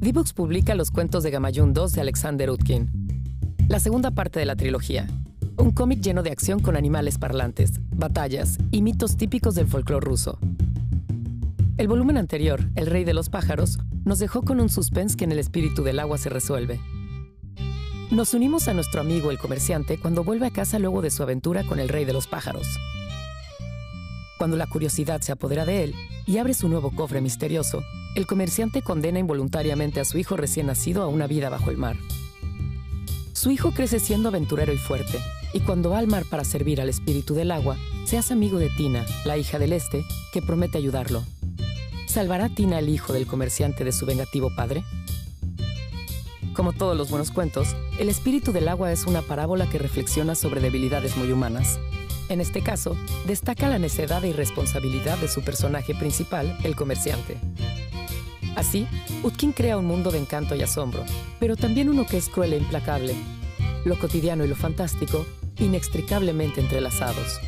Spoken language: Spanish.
D-Books publica los cuentos de Gamayun 2 de Alexander Utkin. La segunda parte de la trilogía. Un cómic lleno de acción con animales parlantes, batallas y mitos típicos del folclore ruso. El volumen anterior, El Rey de los Pájaros, nos dejó con un suspense que en el espíritu del agua se resuelve. Nos unimos a nuestro amigo el comerciante cuando vuelve a casa luego de su aventura con el Rey de los Pájaros. Cuando la curiosidad se apodera de él y abre su nuevo cofre misterioso, el comerciante condena involuntariamente a su hijo recién nacido a una vida bajo el mar. Su hijo crece siendo aventurero y fuerte, y cuando va al mar para servir al espíritu del agua, se hace amigo de Tina, la hija del Este, que promete ayudarlo. ¿Salvará Tina al hijo del comerciante de su vengativo padre? Como todos los buenos cuentos, el espíritu del agua es una parábola que reflexiona sobre debilidades muy humanas. En este caso, destaca la necedad e irresponsabilidad de su personaje principal, el comerciante. Así, Utkin crea un mundo de encanto y asombro, pero también uno que es cruel e implacable. Lo cotidiano y lo fantástico, inextricablemente entrelazados.